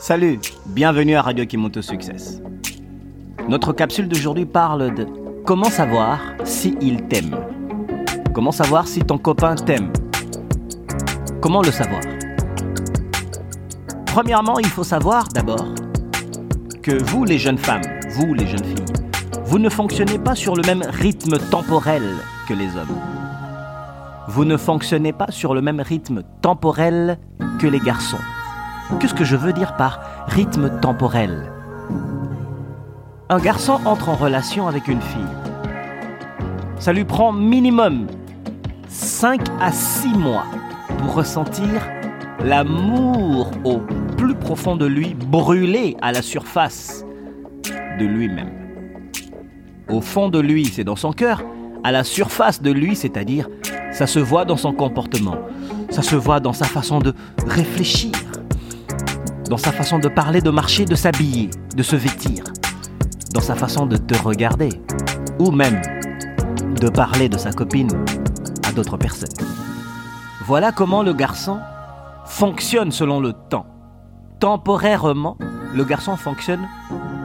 Salut, bienvenue à Radio Kimoto Success. Notre capsule d'aujourd'hui parle de comment savoir si il t'aime. Comment savoir si ton copain t'aime. Comment le savoir? Premièrement, il faut savoir d'abord que vous les jeunes femmes, vous les jeunes filles, vous ne fonctionnez pas sur le même rythme temporel que les hommes. Vous ne fonctionnez pas sur le même rythme temporel que les garçons. Qu'est-ce que je veux dire par rythme temporel? Un garçon entre en relation avec une fille. Ça lui prend minimum 5 à 6 mois pour ressentir l'amour au plus profond de lui brûler à la surface de lui-même. Au fond de lui, c'est dans son cœur, à la surface de lui, c'est-à-dire ça se voit dans son comportement, ça se voit dans sa façon de réfléchir, dans sa façon de parler, de marcher, de s'habiller, de se vêtir, dans sa façon de te regarder, ou même de parler de sa copine à d'autres personnes. Voilà comment le garçon fonctionne selon le temps. Temporairement, le garçon fonctionne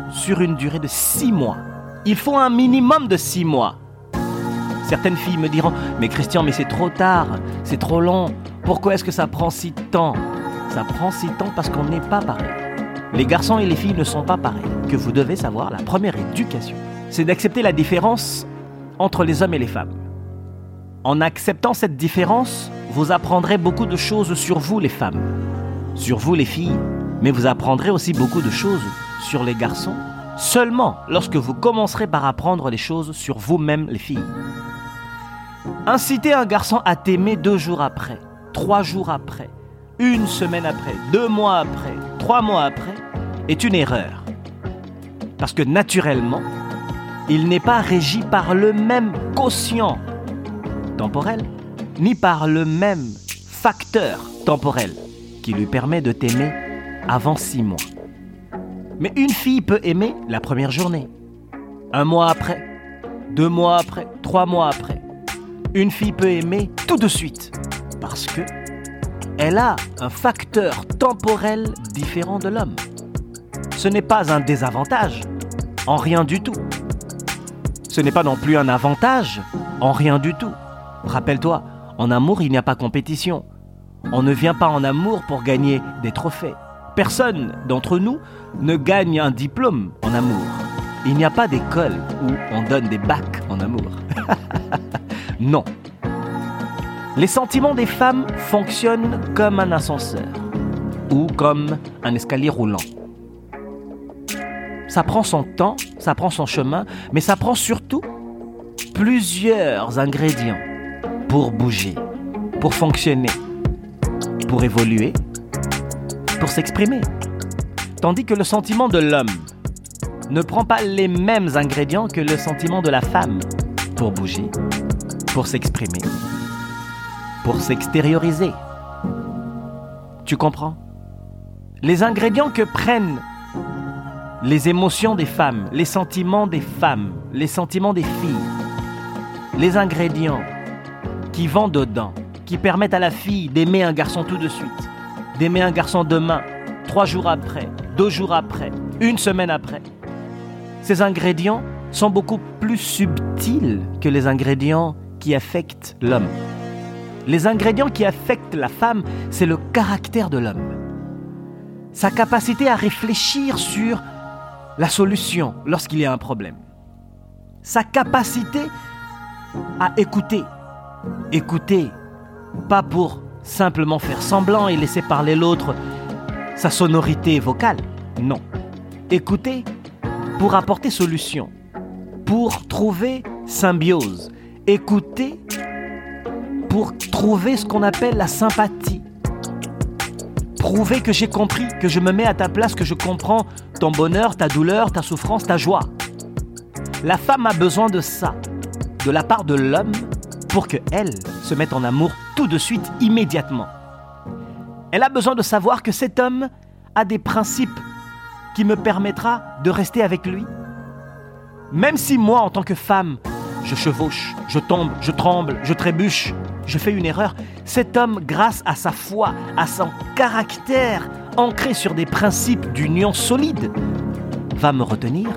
sur une durée de six mois. Il faut un minimum de six mois. Certaines filles me diront, mais Christian, mais c'est trop tard, c'est trop long, pourquoi est-ce que ça prend si de temps? Ça prend si temps parce qu'on n'est pas pareil. Les garçons et les filles ne sont pas pareils. Que vous devez savoir, la première éducation, c'est d'accepter la différence entre les hommes et les femmes. En acceptant cette différence, vous apprendrez beaucoup de choses sur vous les femmes, sur vous les filles, mais vous apprendrez aussi beaucoup de choses sur les garçons seulement lorsque vous commencerez par apprendre les choses sur vous-même les filles. Inciter un garçon à t'aimer deux jours après, trois jours après, une semaine après, deux mois après, trois mois après, est une erreur. Parce que naturellement, il n'est pas régi par le même quotient temporel, ni par le même facteur temporel qui lui permet de t'aimer avant six mois. Mais une fille peut aimer la première journée, un mois après, deux mois après, trois mois après. Une fille peut aimer tout de suite parce que elle a un facteur temporel différent de l'homme. Ce n'est pas un désavantage, en rien du tout. Ce n'est pas non plus un avantage, en rien du tout. Rappelle-toi, en amour, il n'y a pas compétition. On ne vient pas en amour pour gagner des trophées. Personne d'entre nous ne gagne un diplôme en amour. Il n'y a pas d'école où on donne des bacs en amour. non, les sentiments des femmes fonctionnent comme un ascenseur ou comme un escalier roulant. Ça prend son temps, ça prend son chemin, mais ça prend surtout plusieurs ingrédients pour bouger, pour fonctionner, pour évoluer, pour s'exprimer. Tandis que le sentiment de l'homme ne prend pas les mêmes ingrédients que le sentiment de la femme pour bouger, pour s'exprimer pour s'extérioriser. Tu comprends? Les ingrédients que prennent les émotions des femmes, les sentiments des femmes, les sentiments des filles, les ingrédients qui vont dedans, qui permettent à la fille d'aimer un garçon tout de suite, d'aimer un garçon demain, trois jours après, deux jours après, une semaine après. Ces ingrédients sont beaucoup plus subtils que les ingrédients qui affectent l'homme. Les ingrédients qui affectent la femme, c'est le caractère de l'homme. Sa capacité à réfléchir sur la solution lorsqu'il y a un problème. Sa capacité à écouter. Écouter, pas pour simplement faire semblant et laisser parler l'autre sa sonorité vocale. Non. Écouter pour apporter solution, pour trouver symbiose. Écouter pour trouver ce qu'on appelle la sympathie. Prouver que j'ai compris, que je me mets à ta place, que je comprends ton bonheur, ta douleur, ta souffrance, ta joie. La femme a besoin de ça, de la part de l'homme, pour que elle se mette en amour tout de suite, immédiatement. Elle a besoin de savoir que cet homme a des principes qui me permettra de rester avec lui. Même si moi, en tant que femme, je chevauche, je tombe, je tremble, je trébuche, je fais une erreur. Cet homme, grâce à sa foi, à son caractère, ancré sur des principes d'union solide, va me retenir,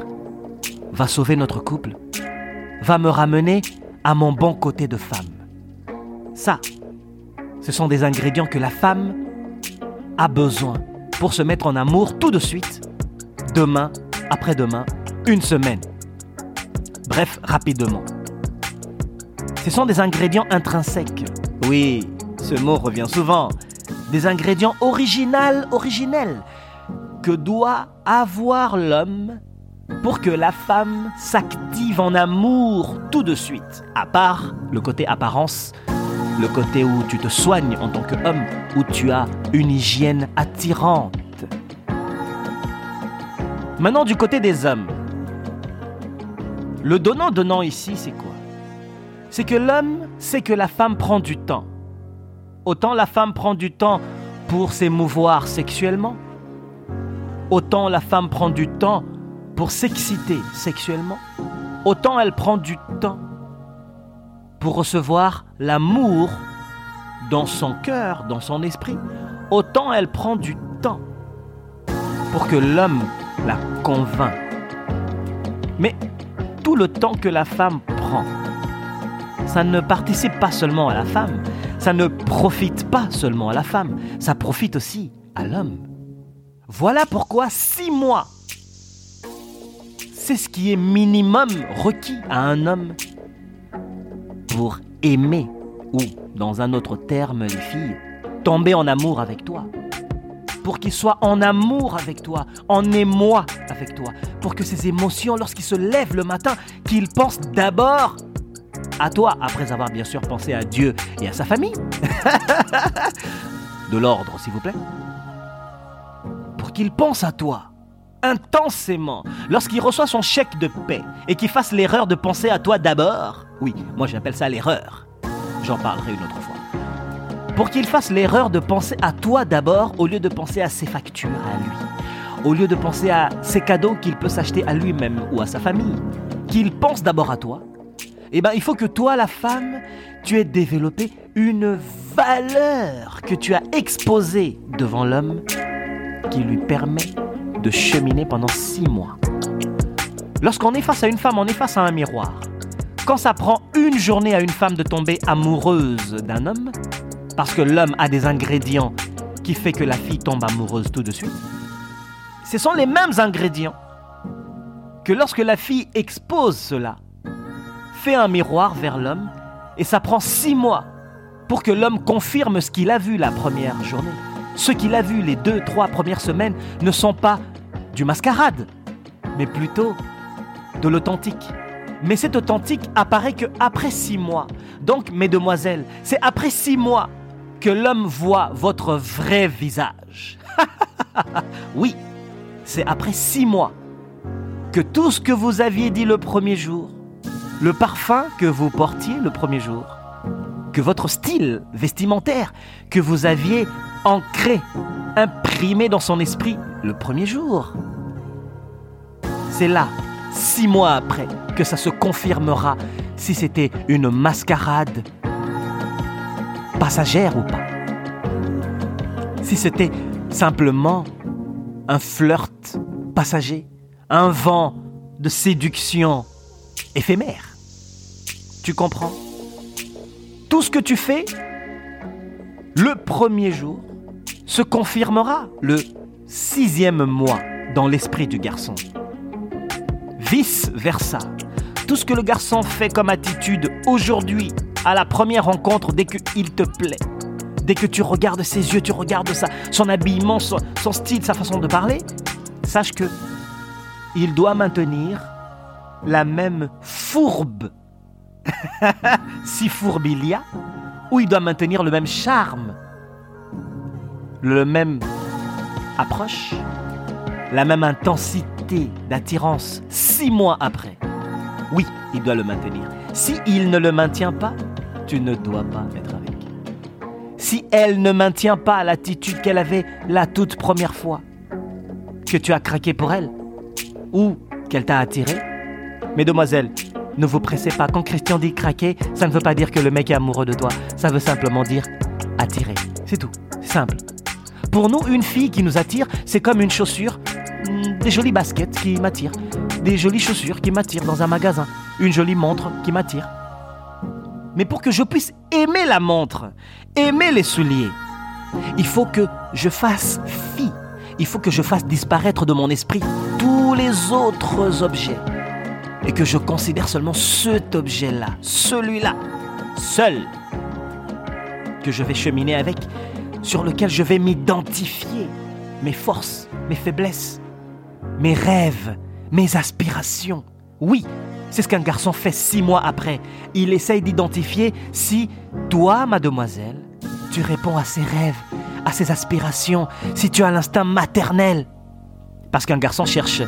va sauver notre couple, va me ramener à mon bon côté de femme. Ça, ce sont des ingrédients que la femme a besoin pour se mettre en amour tout de suite, demain, après-demain, une semaine. Bref, rapidement. Ce sont des ingrédients intrinsèques. Oui, ce mot revient souvent. Des ingrédients originaux, originels, que doit avoir l'homme pour que la femme s'active en amour tout de suite. À part le côté apparence, le côté où tu te soignes en tant qu'homme, où tu as une hygiène attirante. Maintenant, du côté des hommes, le donnant-donnant ici, c'est quoi? C'est que l'homme sait que la femme prend du temps. Autant la femme prend du temps pour s'émouvoir sexuellement, autant la femme prend du temps pour s'exciter sexuellement, autant elle prend du temps pour recevoir l'amour dans son cœur, dans son esprit, autant elle prend du temps pour que l'homme la convainc. Mais tout le temps que la femme prend, ça ne participe pas seulement à la femme, ça ne profite pas seulement à la femme, ça profite aussi à l'homme. Voilà pourquoi six mois, c'est ce qui est minimum requis à un homme pour aimer, ou dans un autre terme, les filles, tomber en amour avec toi. Pour qu'il soit en amour avec toi, en émoi avec toi. Pour que ses émotions, lorsqu'il se lève le matin, qu'il pense d'abord à toi, après avoir bien sûr pensé à Dieu et à sa famille. De l'ordre, s'il vous plaît. Pour qu'il pense à toi intensément lorsqu'il reçoit son chèque de paix et qu'il fasse l'erreur de penser à toi d'abord. Oui, moi j'appelle ça l'erreur. J'en parlerai une autre fois. Pour qu'il fasse l'erreur de penser à toi d'abord au lieu de penser à ses factures à lui. Au lieu de penser à ses cadeaux qu'il peut s'acheter à lui-même ou à sa famille. Qu'il pense d'abord à toi. Eh bien, il faut que toi, la femme, tu aies développé une valeur que tu as exposée devant l'homme qui lui permet de cheminer pendant six mois. Lorsqu'on est face à une femme, on est face à un miroir. Quand ça prend une journée à une femme de tomber amoureuse d'un homme, parce que l'homme a des ingrédients qui fait que la fille tombe amoureuse tout de suite, ce sont les mêmes ingrédients que lorsque la fille expose cela, un miroir vers l'homme, et ça prend six mois pour que l'homme confirme ce qu'il a vu la première journée. Ce qu'il a vu les deux, trois premières semaines ne sont pas du mascarade, mais plutôt de l'authentique. Mais cet authentique apparaît que après six mois. Donc, mesdemoiselles, c'est après six mois que l'homme voit votre vrai visage. oui, c'est après six mois que tout ce que vous aviez dit le premier jour, le parfum que vous portiez le premier jour, que votre style vestimentaire que vous aviez ancré, imprimé dans son esprit le premier jour. C'est là, six mois après, que ça se confirmera si c'était une mascarade passagère ou pas. Si c'était simplement un flirt passager, un vent de séduction éphémère. Tu comprends? Tout ce que tu fais le premier jour se confirmera le sixième mois dans l'esprit du garçon. Vice-versa, tout ce que le garçon fait comme attitude aujourd'hui, à la première rencontre, dès qu'il te plaît, dès que tu regardes ses yeux, tu regardes sa, son habillement, son, son style, sa façon de parler, sache que il doit maintenir la même fourbe si fourbe il y a, ou il doit maintenir le même charme, le même approche, la même intensité d'attirance six mois après. Oui, il doit le maintenir. Si il ne le maintient pas, tu ne dois pas être avec. Si elle ne maintient pas l'attitude qu'elle avait la toute première fois, que tu as craqué pour elle, ou qu'elle t'a attiré, mesdemoiselles, ne vous pressez pas. Quand Christian dit craquer, ça ne veut pas dire que le mec est amoureux de toi. Ça veut simplement dire attirer. C'est tout. Simple. Pour nous, une fille qui nous attire, c'est comme une chaussure, hmm, des jolies baskets qui m'attirent, des jolies chaussures qui m'attirent dans un magasin, une jolie montre qui m'attire. Mais pour que je puisse aimer la montre, aimer les souliers, il faut que je fasse fi. Il faut que je fasse disparaître de mon esprit tous les autres objets. Et que je considère seulement cet objet-là, celui-là, seul, que je vais cheminer avec, sur lequel je vais m'identifier, mes forces, mes faiblesses, mes rêves, mes aspirations. Oui, c'est ce qu'un garçon fait six mois après. Il essaye d'identifier si toi, mademoiselle, tu réponds à ses rêves, à ses aspirations, si tu as l'instinct maternel. Parce qu'un garçon cherche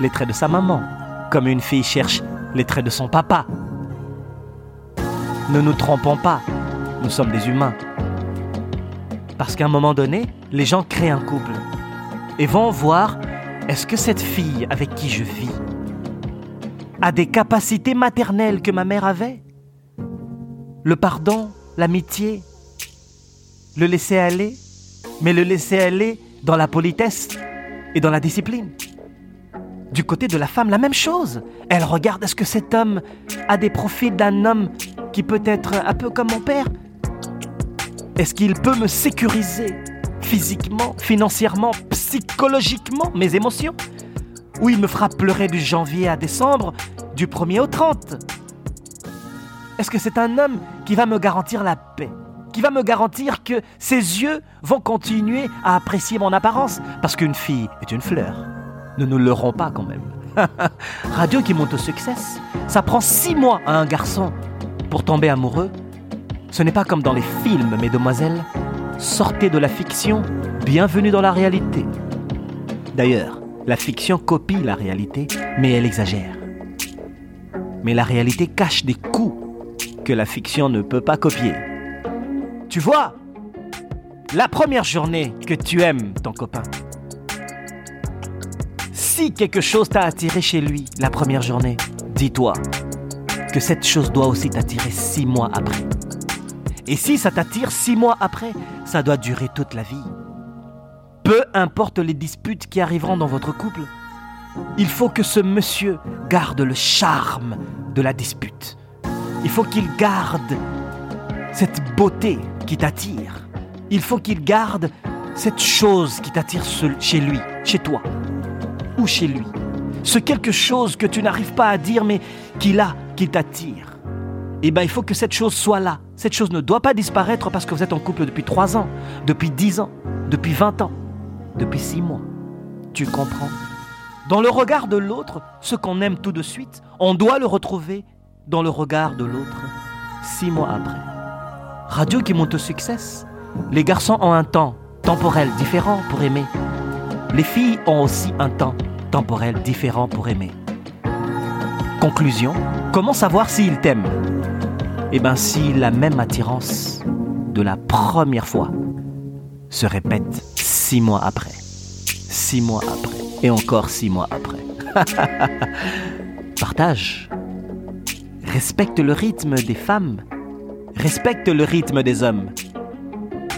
les traits de sa maman, comme une fille cherche les traits de son papa. Ne nous trompons pas, nous sommes des humains. Parce qu'à un moment donné, les gens créent un couple et vont voir est-ce que cette fille avec qui je vis a des capacités maternelles que ma mère avait? Le pardon, l'amitié, le laisser aller, mais le laisser aller dans la politesse et dans la discipline. Du côté de la femme, la même chose. Elle regarde est-ce que cet homme a des profils d'un homme qui peut être un peu comme mon père. Est-ce qu'il peut me sécuriser physiquement, financièrement, psychologiquement mes émotions? Ou il me fera pleurer du janvier à décembre, du 1er au 30 Est-ce que c'est un homme qui va me garantir la paix? Qui va me garantir que ses yeux vont continuer à apprécier mon apparence, parce qu'une fille est une fleur. Ne nous leurrons pas quand même. Radio qui monte au succès, ça prend six mois à un garçon pour tomber amoureux. Ce n'est pas comme dans les films, mesdemoiselles. Sortez de la fiction, bienvenue dans la réalité. D'ailleurs, la fiction copie la réalité, mais elle exagère. Mais la réalité cache des coups que la fiction ne peut pas copier. Tu vois, la première journée que tu aimes ton copain, si quelque chose t'a attiré chez lui la première journée, dis-toi que cette chose doit aussi t'attirer six mois après. Et si ça t'attire six mois après, ça doit durer toute la vie. Peu importe les disputes qui arriveront dans votre couple, il faut que ce monsieur garde le charme de la dispute. Il faut qu'il garde cette beauté qui t'attire. Il faut qu'il garde cette chose qui t'attire chez lui, chez toi, ou chez lui. Ce quelque chose que tu n'arrives pas à dire, mais qu'il a, qui t'attire. Eh bien, il faut que cette chose soit là. Cette chose ne doit pas disparaître parce que vous êtes en couple depuis 3 ans, depuis 10 ans, depuis 20 ans, depuis 6 mois. Tu comprends? Dans le regard de l'autre, ce qu'on aime tout de suite, on doit le retrouver dans le regard de l'autre 6 mois après. Radio qui monte au succès. Les garçons ont un temps temporel différent pour aimer. Les filles ont aussi un temps temporel différent pour aimer. Conclusion, comment savoir s'ils t'aiment? Eh bien, si la même attirance de la première fois se répète six mois après, six mois après, et encore six mois après. Partage. Respecte le rythme des femmes respecte le rythme des hommes.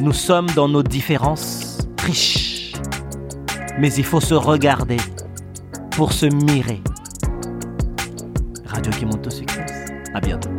Nous sommes dans nos différences riches. Mais il faut se regarder pour se mirer. Radio qui monte au succès. À bientôt.